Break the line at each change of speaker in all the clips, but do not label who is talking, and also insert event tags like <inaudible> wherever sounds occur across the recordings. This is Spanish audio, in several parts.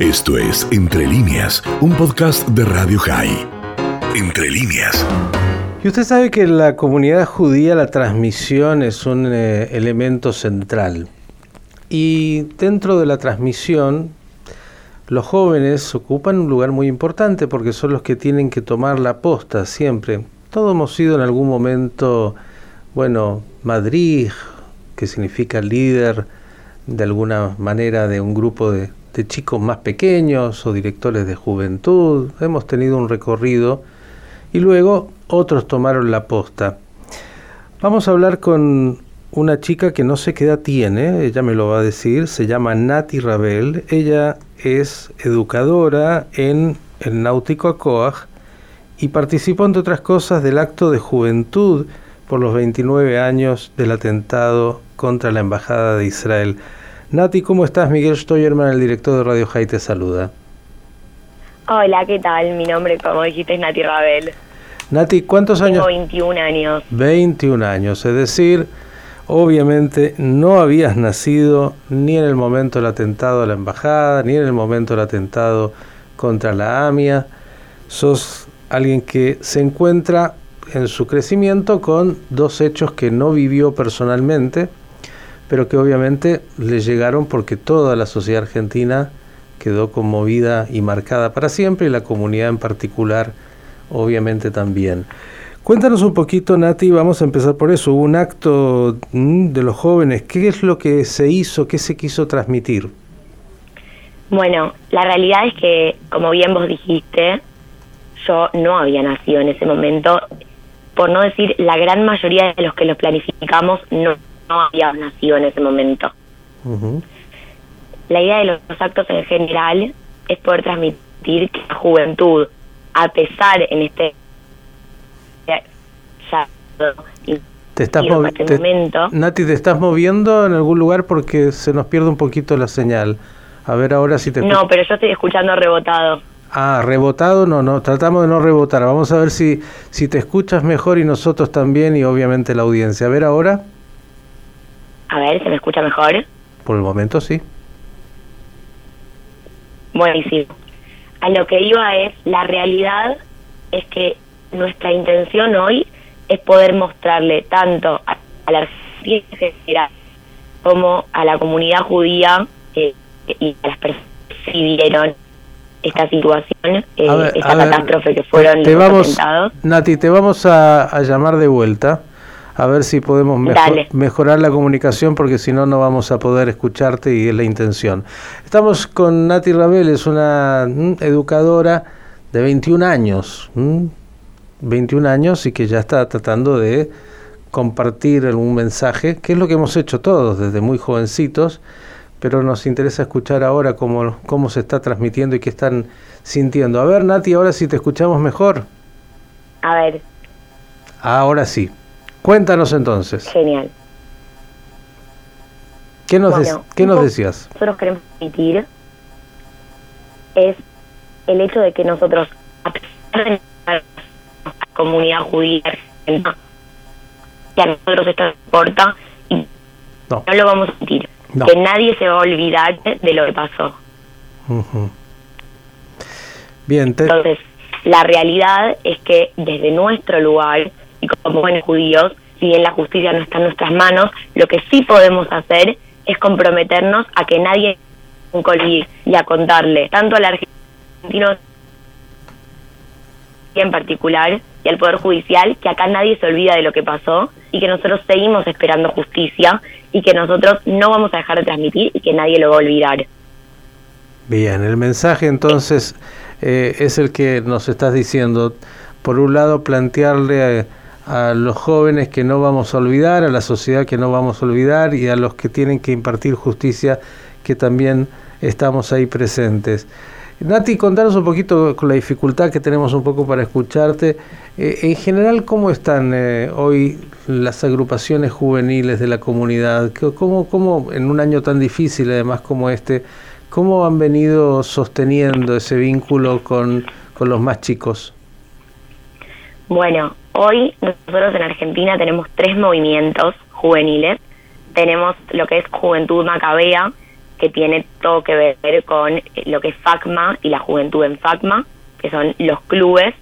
Esto es Entre líneas, un podcast de Radio High. Entre líneas.
Y usted sabe que en la comunidad judía la transmisión es un eh, elemento central. Y dentro de la transmisión, los jóvenes ocupan un lugar muy importante porque son los que tienen que tomar la posta siempre. Todos hemos sido en algún momento, bueno, Madrid, que significa líder de alguna manera de un grupo de, de chicos más pequeños o directores de juventud. Hemos tenido un recorrido y luego otros tomaron la posta. Vamos a hablar con una chica que no sé qué edad tiene, ella me lo va a decir, se llama Nati Rabel, ella es educadora en el Náutico Acoag y participó entre otras cosas del acto de juventud por los 29 años del atentado contra la Embajada de Israel. Nati, ¿cómo estás? Miguel Stoyerman, el director de Radio High, te saluda.
Hola, ¿qué tal? Mi nombre, como dijiste, es Nati Rabel.
Nati, ¿cuántos años?
Tengo 21 años.
21 años, es decir, obviamente no habías nacido ni en el momento del atentado a la embajada, ni en el momento del atentado contra la AMIA. Sos alguien que se encuentra en su crecimiento con dos hechos que no vivió personalmente, pero que obviamente le llegaron porque toda la sociedad argentina quedó conmovida y marcada para siempre y la comunidad en particular obviamente también. Cuéntanos un poquito, Nati, vamos a empezar por eso. Hubo un acto mm, de los jóvenes. ¿Qué es lo que se hizo? ¿Qué se quiso transmitir?
Bueno, la realidad es que, como bien vos dijiste, yo no había nacido en ese momento. Por no decir, la gran mayoría de los que lo planificamos no, no habíamos nacido en ese momento. La idea de los actos en general es poder transmitir que la juventud, a pesar en este
te estás momento. Nati, ¿te estás moviendo en algún lugar porque se nos pierde un poquito la señal? A ver ahora si te...
No, pero yo estoy escuchando rebotado.
Ah, rebotado, no, no, tratamos de no rebotar. Vamos a ver si, si te escuchas mejor y nosotros también y obviamente la audiencia. A ver ahora.
A ver, ¿se me escucha mejor?
Por el momento sí.
Buenísimo. A lo que iba es, la realidad es que nuestra intención hoy es poder mostrarle tanto a, la Argentina como a la comunidad judía eh, y a las personas que vivieron esta situación, eh, esta catástrofe que fueron
te vamos, Nati, te vamos a, llamar de vuelta a ver si podemos mejorar la comunicación porque si no, no vamos a poder escucharte y es la intención. Estamos con Nati Rabel, es una mm, educadora de 21 años, 21 años y que ya está tratando de compartir algún mensaje, que es lo que hemos hecho todos desde muy jovencitos, pero nos interesa escuchar ahora cómo, cómo se está transmitiendo y qué están sintiendo. A ver, Nati, ahora sí te escuchamos mejor.
A ver.
Ahora sí. Cuéntanos entonces.
Genial.
¿Qué nos, ¿qué nos decías?
Nosotros queremos transmitir es el hecho de que nosotros, a pesar de comunidad judía que a nosotros esto nos importa y no, lo vamos a sentir. Que nadie se va a olvidar de lo que pasó.
Bien,
entonces la realidad es que desde nuestro lugar como buenos judíos, si bien la justicia no está en nuestras manos, lo que sí podemos hacer es comprometernos a que nadie un y a contarle tanto al argentino en particular y al Poder Judicial que acá nadie se olvida de lo que pasó y que nosotros seguimos esperando justicia y que nosotros no vamos a dejar de transmitir y que nadie lo va a olvidar.
Bien, el mensaje entonces eh, es el que nos estás diciendo. Por un lado, plantearle a, a, los jóvenes que no vamos a olvidar, a la sociedad que no vamos a olvidar y a los que tienen que impartir justicia que también estamos ahí presentes. Nati, contanos un poquito con la dificultad que tenemos un poco para escucharte. Eh, en general, ¿cómo están eh, hoy las agrupaciones juveniles de la comunidad? ¿Cómo, ¿Cómo, en un año tan difícil, además como este, cómo han venido sosteniendo ese vínculo con, con los más chicos?
Bueno, hoy nosotros en Argentina tenemos tres movimientos juveniles. Tenemos lo que es Juventud Macabea, que tiene todo que ver con lo que es FACMA y la juventud en FACMA, que son los clubes.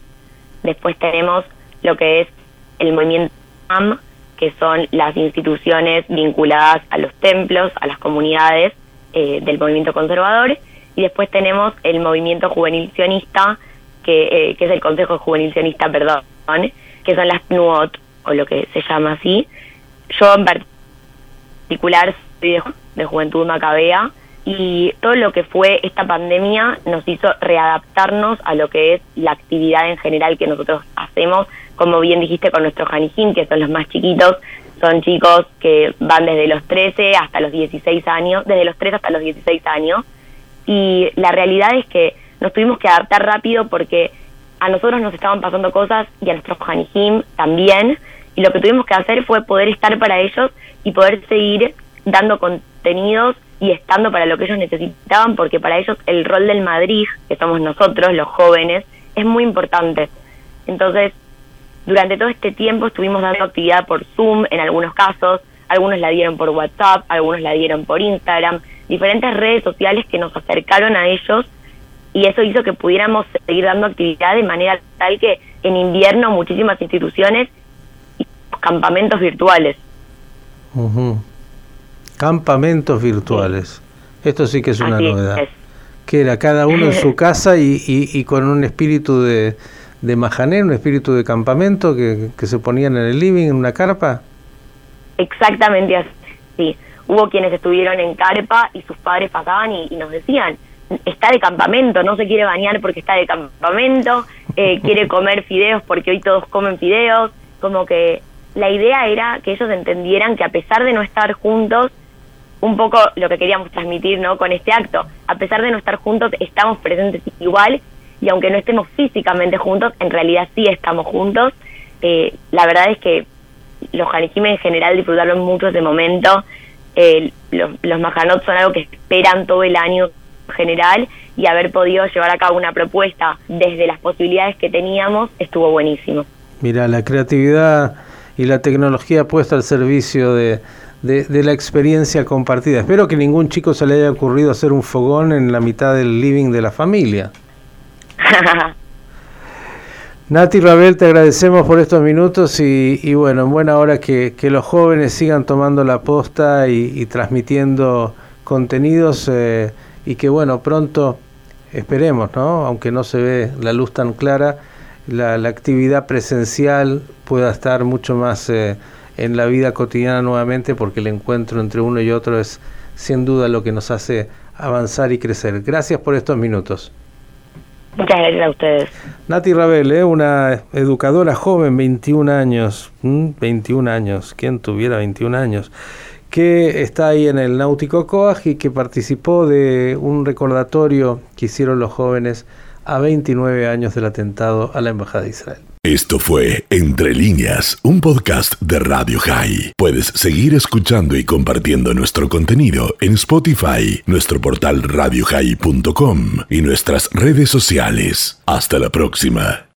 Después tenemos lo que es el movimiento AM, que son las instituciones vinculadas a los templos, a las comunidades eh, del movimiento conservador. Y después tenemos el movimiento juvenil sionista, que, eh, que es el Consejo Juvenil Sionista, perdón, que son las PNUOT, o lo que se llama así. Yo en particular soy de, Juventud Macabea y todo lo que fue esta pandemia nos hizo readaptarnos a lo que es la actividad en general que nosotros hacemos, como bien dijiste con nuestros Janijin, que son los más chiquitos, son chicos que van desde los 13 hasta los 16 años, desde los 3 hasta los 16 años, y la realidad es que nos tuvimos que adaptar rápido porque a nosotros nos estaban pasando cosas y a nuestros Hanijim también, y lo que tuvimos que hacer fue poder estar para ellos y poder seguir dando contenidos y estando para lo que ellos necesitaban, porque para ellos el rol del Madrid, que somos nosotros, los jóvenes, es muy importante. Entonces, durante todo este tiempo estuvimos dando actividad por Zoom en algunos casos, algunos la dieron por WhatsApp, algunos la dieron por Instagram, diferentes redes sociales que nos acercaron a ellos y eso hizo que pudiéramos seguir dando actividad de manera tal que en invierno muchísimas instituciones y campamentos virtuales.
Campamentos virtuales. Esto sí que es una novedad. Que era cada uno en su <laughs> casa y, y, con un espíritu de, de majanero, un espíritu de campamento que, que se ponían en el living, en una carpa.
Exactamente así. Hubo quienes estuvieron en carpa y sus padres pasaban y nos decían, está de campamento, no se quiere bañar porque está de campamento, eh, <laughs> quiere comer fideos porque hoy todos comen fideos, como que la idea era que ellos entendieran que a pesar de no estar juntos, un poco lo que queríamos transmitir ¿no? con este acto, a pesar de no estar juntos, estamos presentes igual y aunque no estemos físicamente juntos, en realidad sí estamos juntos. Eh, la verdad es que los janijimes en general disfrutaron mucho ese momento. Eh, los, los majanot son algo que esperan todo el año general y haber podido llevar a cabo una propuesta desde las posibilidades que teníamos estuvo buenísimo.
Mira, la creatividad y la tecnología puesta al servicio de, de, la experiencia compartida. Espero que ningún chico se le haya ocurrido hacer un fogón en la mitad del living de la familia. <laughs> Nati Rabel, te agradecemos por estos minutos y, bueno, en buena hora que, los jóvenes sigan tomando la posta y, transmitiendo contenidos. Eh, y que bueno, pronto esperemos, ¿no? aunque no se ve la luz tan clara, la, actividad presencial pueda estar mucho más eh, en la vida cotidiana nuevamente porque el encuentro entre uno y otro es sin duda lo que nos hace avanzar y crecer. Gracias por estos minutos.
Muchas gracias a ustedes.
Nati Rabel, ¿eh? una educadora joven, 21 años, 21 años, ¿quién tuviera 21 años? Que está ahí en el Náutico Coag y que participó de un recordatorio que hicieron los jóvenes a 29 años del atentado a la Embajada de Israel.
Esto fue Entre líneas, un podcast de Radio High. Puedes seguir escuchando y compartiendo nuestro contenido en Spotify, nuestro portal radiohigh.com y nuestras redes sociales. Hasta la próxima.